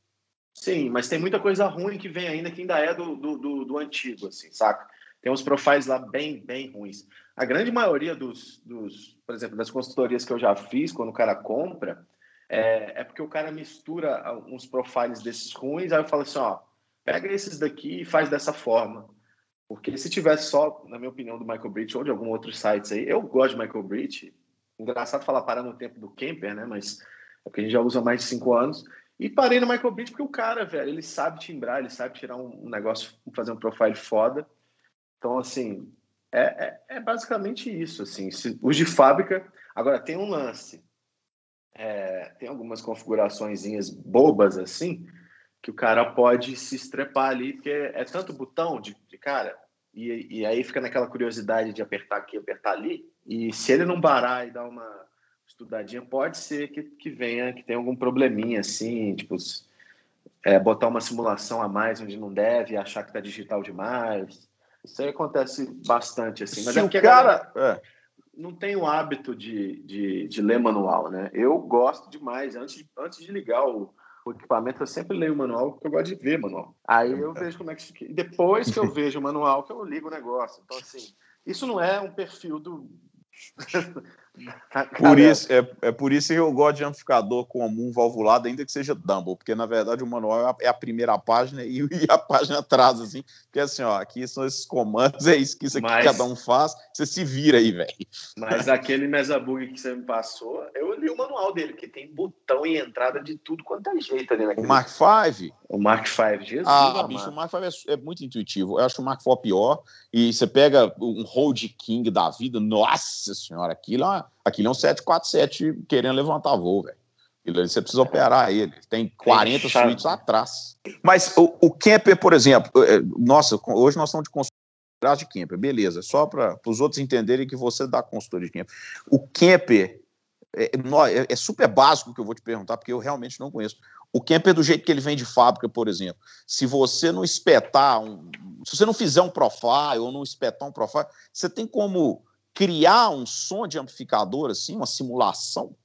Sim, mas tem muita coisa ruim que vem ainda, que ainda é do, do, do, do antigo, assim, saca? Tem uns profiles lá bem, bem ruins. A grande maioria dos, dos, por exemplo, das consultorias que eu já fiz, quando o cara compra, é, é porque o cara mistura uns profiles desses ruins, aí eu falo assim, ó, pega esses daqui e faz dessa forma. Porque se tivesse só, na minha opinião, do Michael Bridge ou de algum outro sites aí, eu gosto de Michael Bridge. Engraçado falar parar no tempo do Camper, né? Mas é porque a gente já usa mais de cinco anos. E parei no Michael Bridge porque o cara, velho, ele sabe timbrar, ele sabe tirar um, um negócio, fazer um profile foda. Então, assim, é, é, é basicamente isso, assim. Se, os de fábrica... Agora, tem um lance é, tem algumas configurações bobas assim, que o cara pode se estrepar ali, porque é tanto botão de, de cara, e, e, aí fica naquela curiosidade de apertar aqui, apertar ali, e se ele não parar e dar uma estudadinha, pode ser que, que venha, que tenha algum probleminha assim, tipo, é, botar uma simulação a mais onde não deve, achar que tá digital demais. Isso aí acontece bastante, assim. Mas se é o cara... Galera... É não tenho hábito de, de, de, ler manual, né? Eu gosto demais. Antes de, antes de ligar o, o, equipamento, eu sempre leio o manual, porque eu gosto de ver manual. Aí eu vejo como é que. Depois que eu (laughs) vejo o manual, que eu ligo o negócio. Então, assim, isso não é um perfil do. Por isso, é, é por isso que eu gosto de amplificador comum valvulado, ainda que seja Dumble, porque na verdade o manual é a, é a primeira página e, (laughs) e, a página atrás, assim, porque assim, ó, aqui são esses comandos, é isso que isso aqui mas, cada um faz, você se vira aí, velho. Mas aquele Mesabug que você me passou, eu li o manual dele, que tem botão e entrada de tudo quanto é jeito ali naquele. O Mark V? O Mark V, Jesus. Ah, bicho, o Mark V é, é, muito intuitivo. Eu acho o Mark IV pior, e você pega um Hold King da vida, nossa senhora, aquilo é uma Aquilo é um 747 querendo levantar voo, velho. Você precisa operar ele. Tem 40 Tem suítes atrás. Mas o, o camper, por exemplo, é, nossa, hoje nós estamos de consultoria de camper, beleza. Só para os outros entenderem que você dá consultoria de camper. O camper é, é, é, super básico que eu vou te perguntar, porque eu realmente não conheço. O camper, do jeito que ele vem de fábrica, por exemplo, se você não espetar, um, se você não fizer um profile ou não espetar um profile, você tem como criar um som de amplificador, assim, uma simulação?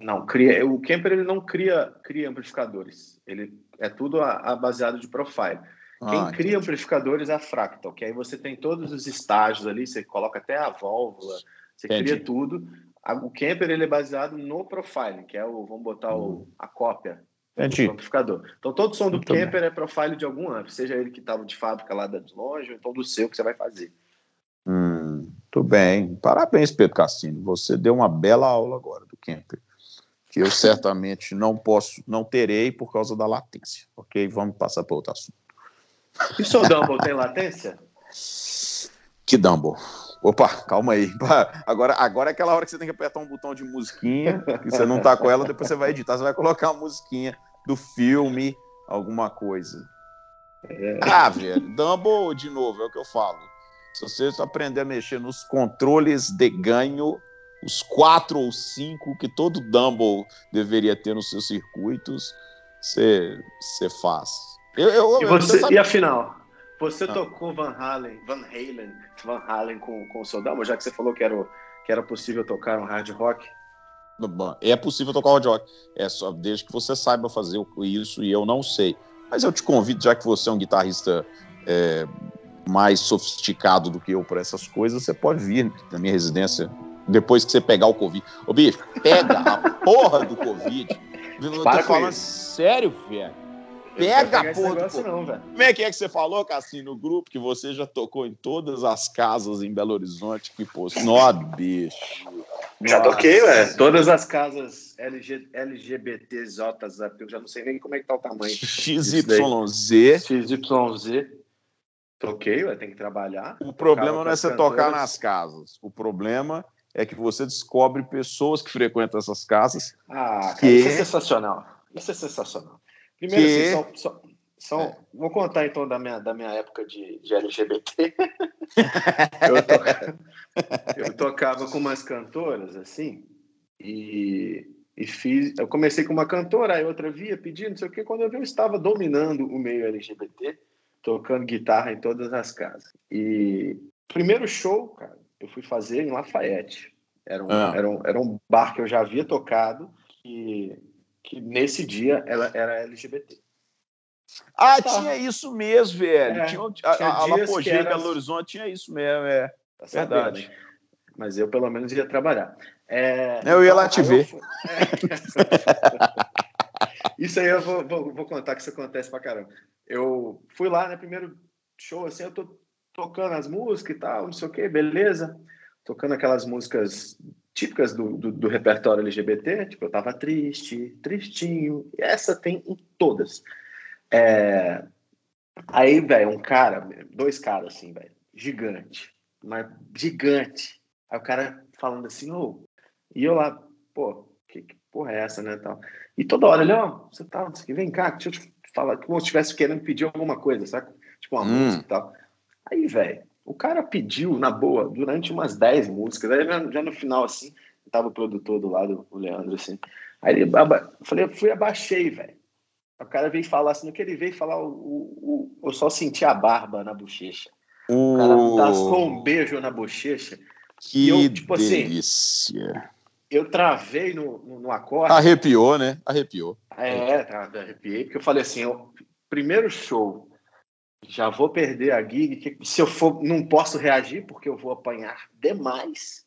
Não, cria, o Kemper ele não cria, cria amplificadores. Ele é tudo a, a baseado de profile. Ah, Quem cria entendi. amplificadores é a Fractal, que aí você tem todos os estágios ali, você coloca até a válvula, você entendi. cria tudo. O Kemper ele é baseado no profile, que é o, vamos botar o, hum. a cópia entendi. do amplificador. Então todo som do Muito Kemper bem. é profile de algum amp, seja ele que estava de fábrica lá de longe, ou então do seu que você vai fazer. Hum, muito bem. Parabéns, Pedro Cassini. Você deu uma bela aula agora do Kemper, que eu certamente não posso, não terei por causa da latência. Ok? Vamos passar para outro assunto. E o seu Dumble tem latência? (laughs) Que Dumble? Opa, calma aí. (laughs) Agora, agora é aquela hora que você tem que apertar um botão de musiquinha, que você não tá com ela, depois você vai editar, você vai colocar uma musiquinha do filme, alguma coisa. É. Ah, velho, Dumble de novo, é o que eu falo Se você aprender a mexer nos controles de ganho, os quatro ou cinco que todo Dumble deveria ter nos seus circuitos, você, você faz. Eu, eu, e, você, e afinal, você ah. tocou Van Halen, Van Halen, Van Halen com, com o seu já que você falou que era, que era possível tocar um hard rock? É possível tocar hard rock. É só desde que você saiba fazer isso e eu não sei. Mas eu te convido, já que você é um guitarrista é, mais sofisticado do que eu por essas coisas, você pode vir na minha residência depois que você pegar o Covid. Ô, bicho, pega a (laughs) porra do Covid. Eu Para tô falando isso. sério, velho. Pega Covid. Não, Como é que é que você falou, Cassinho, no grupo, que você já tocou em todas as casas em Belo Horizonte? Que, pô, nó, bicho. Já toquei, ué. Todas as casas LG, LGBTZ, eu já não sei nem como é que tá o tamanho. XYZ. XYZ. Toquei, ué, tem que trabalhar. O problema não é você tocar nas casas. O problema é que você descobre pessoas que frequentam essas casas. Ah, cara, que... isso é sensacional. Isso é sensacional. Primeiro, que... assim, só, só, só é. vou contar então da minha, da minha época de, de LGBT. (laughs) eu, tocava, eu tocava com umas cantoras, assim, e, e fiz. Eu comecei com uma cantora, aí outra via pedindo, não sei o quê. Quando eu vi, eu estava dominando o meio LGBT tocando guitarra em todas as casas. E primeiro show, cara, eu fui fazer em Lafayette. Era um, ah. era um, era um bar que eu já havia tocado e que nesse dia ela era LGBT. Ah, tá. tinha isso mesmo, velho. É, tinha, a, tinha a, a Lapogê era... Belo Horizonte tinha isso mesmo, é. Tá verdade. Sabendo, Mas eu, pelo menos, ia trabalhar. É, eu ia lá te ver. Fui... isso aí eu vou, vou, vou, contar que isso acontece pra caramba. Eu fui lá, né? Primeiro show, assim, eu tô tocando as músicas e tal, não sei o que, beleza. Tocando aquelas músicas típicas do, do, do, repertório LGBT, tipo, eu tava triste, tristinho, e essa tem em todas. É... Aí, velho, um cara, dois caras assim, velho, gigante, mas gigante. Aí o cara falando assim, ô, oh, e eu lá, pô, que, que porra é essa, né, tal. E toda hora ele, ó, oh, você tá, vem cá, deixa eu te falar, como se estivesse querendo pedir alguma coisa, sabe? Tipo uma hum. música e tal. Aí, velho, o cara pediu, na boa, durante umas 10 músicas, aí já, no final, assim, tava o produtor do lado, o Leandro, assim. Aí ele, eu falei, eu fui, abaixei, velho. O cara veio falar assim, no que ele veio falar, o, o, o, eu só senti a barba na bochecha. O cara tascou um beijo na bochecha. Que eu, tipo, assim, delícia. Assim, eu travei no, no, no acorde. Arrepiou, né? Arrepiou. É, arrepiei, porque eu falei assim, eu, primeiro show, já vou perder a gig, se eu for, não posso reagir, porque eu vou apanhar demais.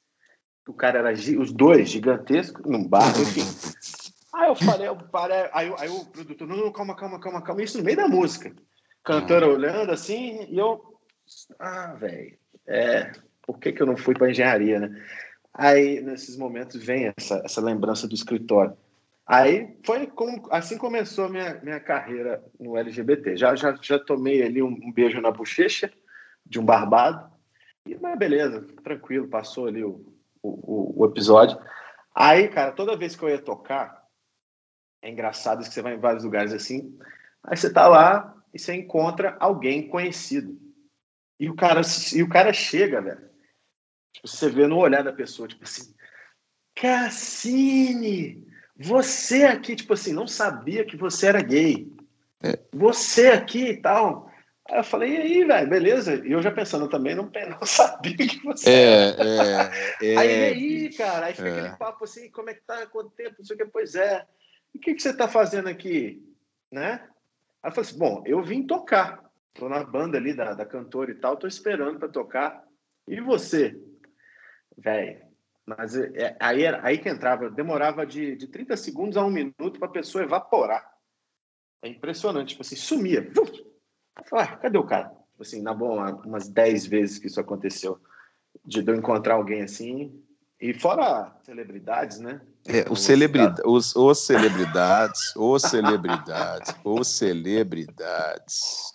O cara era, os dois, gigantescos, num bar, enfim. Aí eu falei, eu parei, aí, aí o produtor, não, não, calma, calma, calma, calma, isso no meio da música. Cantora olhando assim, e eu, ah, velho, é, por que que eu não fui para engenharia, né? Aí, nesses momentos, vem essa, essa lembrança do escritório. Aí foi como, assim começou minha, minha carreira no LGBT. Já, já, já tomei ali um, um beijo na bochecha de um barbado. E, mas beleza, tranquilo, passou ali o, o, o, episódio. Aí, cara, toda vez que eu ia tocar, é engraçado que você vai em vários lugares assim. Aí você tá lá e você encontra alguém conhecido. E o cara, e o cara chega, velho. Tipo, você vê no olhar da pessoa, tipo assim, Cassine, você aqui, tipo assim, não sabia que você era gay. É. Você aqui e tal. Aí eu falei, e aí, velho, beleza? E eu já pensando também, não, (laughs) não sabia que você é, era. É, é, (laughs) aí, e aí, cara, aí fica é. aquele papo assim, como é que tá, quanto tempo, não sei o que, pois é. O que, que você tá fazendo aqui, né? Aí eu falei assim, bom, eu vim tocar. Tô na banda ali da, da cantora e tal, tô esperando para tocar. E você? Velho, mas é, é, aí, era, aí que entrava, demorava de, de 30 segundos a um minuto para a pessoa evaporar. É impressionante, tipo assim, sumia. Ah, cadê o cara? Tipo assim, na boa, umas 10 vezes que isso aconteceu. De eu encontrar alguém assim. E fora celebridades, né? É, os, celebridade, os, os celebridades, os celebridades, os celebridades,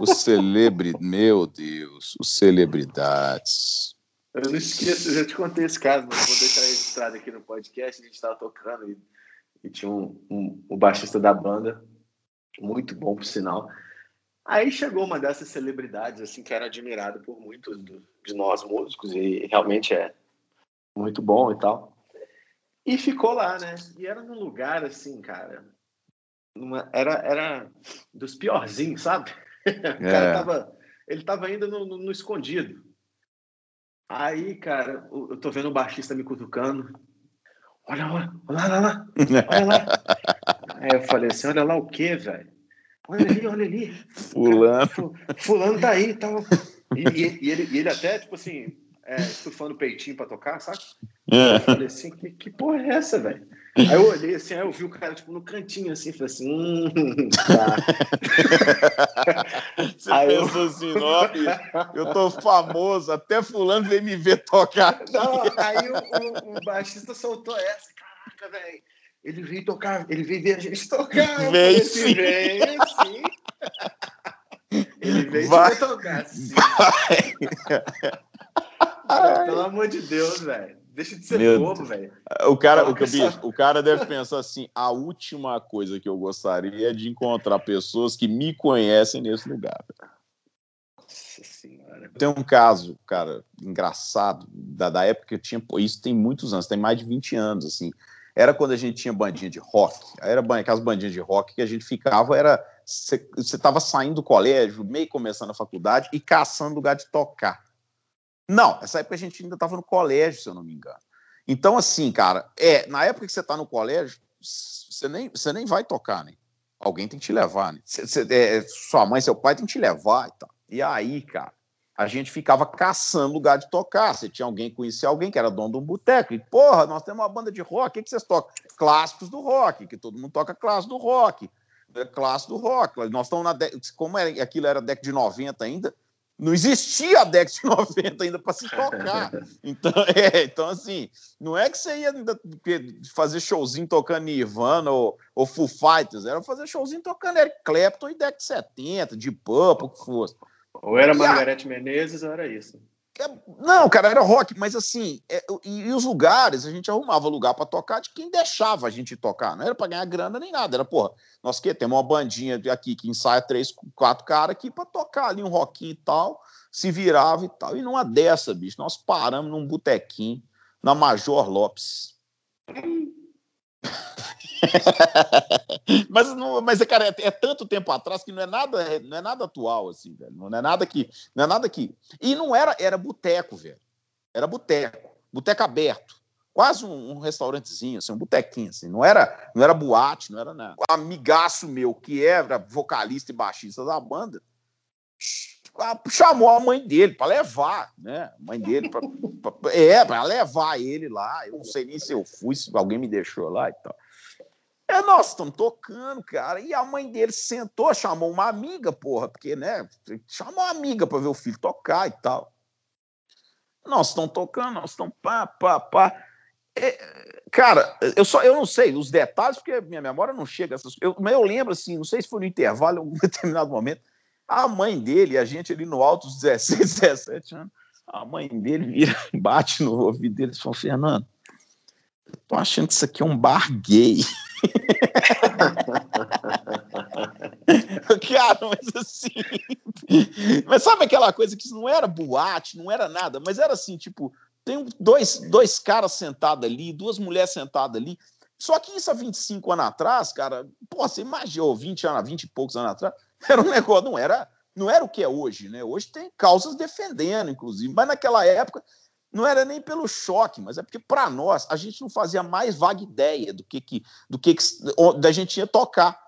os celebridades, meu Deus, os celebridades. Eu não esqueço, eu já te contei esse caso, mas vou deixar registrado aqui no podcast. A gente estava tocando e, e tinha um, um, um, baixista da banda, muito bom por sinal. Aí chegou uma dessas celebridades, assim, que era admirado por muitos de nós músicos e realmente é muito bom e tal. E ficou lá, né? E era num lugar, assim, cara, uma, era, era dos piorzinhos, sabe? (laughs) o cara é. tava, ele tava ainda no, no, no, escondido. Aí, cara, eu tô vendo o baixista me cutucando. Olha lá, olha lá, olha lá, olha lá. (laughs) Aí eu falei assim, olha lá o quê, velho? Olha ali, olha ali. Fulano. fulano tá aí tal. E, e, e, ele, e ele até, tipo assim, é, estufando o peitinho pra tocar, sabe? É. Eu falei assim, que, que porra é essa, velho? Aí eu olhei assim, aí eu vi o cara, tipo, no cantinho, assim, falei assim, hum, tá. (laughs) Você aí pensou eu... assim, nossa, eu tô famoso, até fulano veio me ver tocar. Não, aí o, o, o baixista soltou essa, caraca, velho ele veio tocar, ele veio ver a gente tocar. Veio sim. Veio sim. ele veio Vai. tocar sim. (laughs) Pelo amor de Deus, velho. Deixa de ser Meu bobo, velho. O cara, o, bicho, o cara deve pensar assim: a última coisa que eu gostaria é de encontrar pessoas que me conhecem nesse lugar. Nossa senhora. Tem um caso, cara, engraçado, da, da época que eu tinha. Isso tem muitos anos, tem mais de 20 anos, assim era quando a gente tinha bandinha de rock. Era aquelas bandinhas de rock que a gente ficava, era você estava saindo do colégio, meio começando a faculdade e caçando lugar de tocar. Não, essa época a gente ainda estava no colégio, se eu não me engano. Então, assim, cara, é, na época que você está no colégio, você nem, você nem vai tocar, né? Alguém tem que te levar, né? Cê, é, sua mãe, seu pai tem que te levar e tal. E aí, cara, a gente ficava caçando lugar de tocar. Você tinha alguém, conhecia alguém que era dono de um boteco. E, porra, nós temos uma banda de rock, o que, vocês tocam? Clássicos do rock, que todo mundo toca clássico do rock. É clássico do rock. Nós estamos na. Como era, aquilo era década de 90 ainda, não existia a década de 90 ainda para se tocar. (laughs) Então, é, então, assim, não é que você ia fazer showzinho tocando Nirvana ou, ou Foo Fighters, era fazer showzinho tocando Eric Clapton e década de 70, de Purple, o que fosse. Ou era Margarete Menezes ou era isso? É, não, cara, era rock, mas assim, é, e, e, os lugares, a gente arrumava lugar para tocar de quem deixava a gente tocar. Não era para ganhar grana nem nada, era, porra, nós que temos uma bandinha aqui que ensaia três, quatro caras aqui para tocar ali um rockinho e tal, se virava e tal. E numa dessa, bicho, nós paramos num botequinho na Major Lopes. (laughs) mas, não, mas cara, é, é, tanto tempo atrás que não é nada, é, não é nada atual, assim, velho. Não é nada que. Não é nada que. E não era, era boteco, velho. Era boteco. Boteco aberto. Quase um, um, restaurantezinho, assim, um botequinho, assim. Não era, não era boate, não era nada. Um amigaço meu, que era vocalista e baixista da banda, chamou a mãe dele para levar, né? A mãe dele pra, (laughs) pra, é para levar ele lá. Eu não sei nem se eu fui, se alguém me deixou lá e tal. É, nós estamos tocando, cara. E a mãe dele sentou, chamou uma amiga, porra, porque, né? Chamou uma amiga para ver o filho tocar e tal. Nós estamos tocando, nós estamos pá, pá, pá. É, cara, eu só eu não sei os detalhes, porque minha memória não chega a essas eu, Mas eu lembro, assim, não sei se foi no intervalo, em algum (laughs) determinado momento, a mãe dele, a gente ali no alto dos 16, 17 anos, a mãe dele vira, bate no ouvido dele e fala: Fernando, eu tô achando que isso aqui é um bar gay. (laughs) Cara, mas assim. Mas sabe aquela coisa que não era boate, não era nada, mas era assim, tipo, tem dois, dois caras sentados ali, duas mulheres sentadas ali. Só que isso há 25 anos atrás, cara, pô, você imaginou, 20 anos, 20 e poucos anos atrás, (laughs) era um negócio, não era, não era o que é hoje, né? Hoje tem causas defendendo, inclusive, mas naquela época não era nem pelo choque, mas é porque para nós a gente não fazia mais vaga ideia do que que do que, que da gente ia tocar.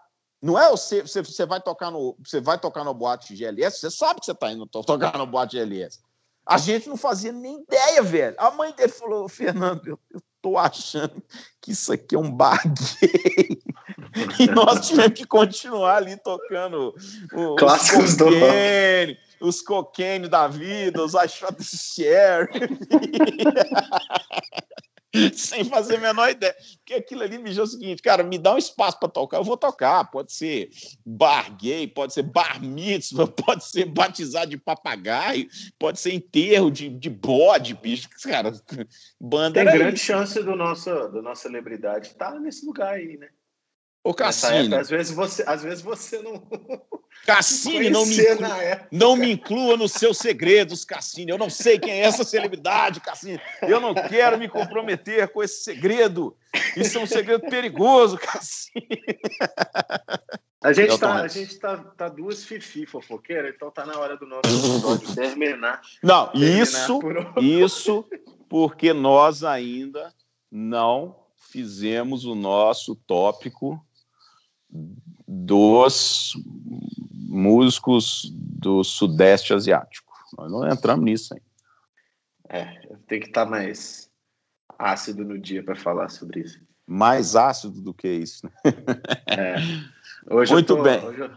Não é você, você, você vai tocar no você vai tocar no boate GLS, você sabe que você está indo tocar no boate GLS. A gente não fazia nem ideia, velho. A mãe dele falou: Fernando, eu, eu tô achando que isso aqui é um bar. E nós tivemos que continuar ali tocando o, clássicos do os cocaine da vida, os I shot share. Sem fazer a menor ideia. Porque aquilo ali me diz o seguinte, cara, me dá um espaço para tocar, eu vou tocar. Pode ser bar gay, pode ser bar mitzvah, (laughs) pode ser batizado de papagaio, pode ser enterro de, de bode, bicho. Cara, banda. Tem grande isso. chance do nosso, do nossa celebridade estar tá nesse lugar aí, né? Ô, Cassini. às vezes você, às vezes você não. (laughs) Cassini, não me, inclua, não me inclua nos seus segredos, Cassini. Eu não sei quem é essa celebridade, Cassini. Eu não quero me comprometer com esse segredo. Isso é um segredo perigoso, Cassini. A gente, tá, a gente tá, tá duas fifi fofoqueiras, então tá na hora do nosso episódio terminar. Não, terminar isso, por... isso porque nós ainda não fizemos o nosso tópico dos músicos do Sudeste Asiático. Nós não entramos nisso ainda. É, tem que estar tá mais ácido no dia para falar sobre isso. Mais ácido do que isso. Né? (laughs) É. Hoje muito tô, bem. Hoje,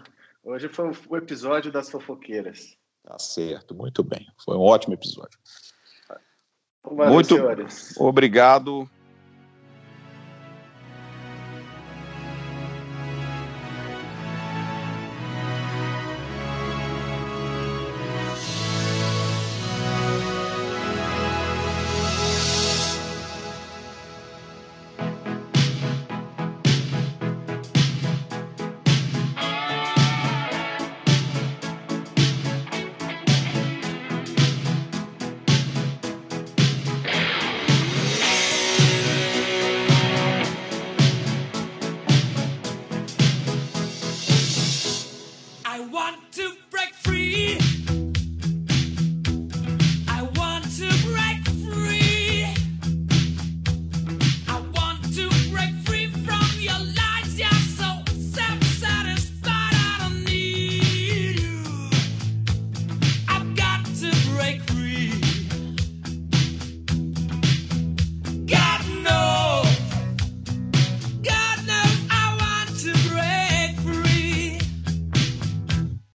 hoje, foi o episódio das fofoqueiras. Tá certo, muito bem. Foi um ótimo episódio. Valeu, muito senhores. obrigado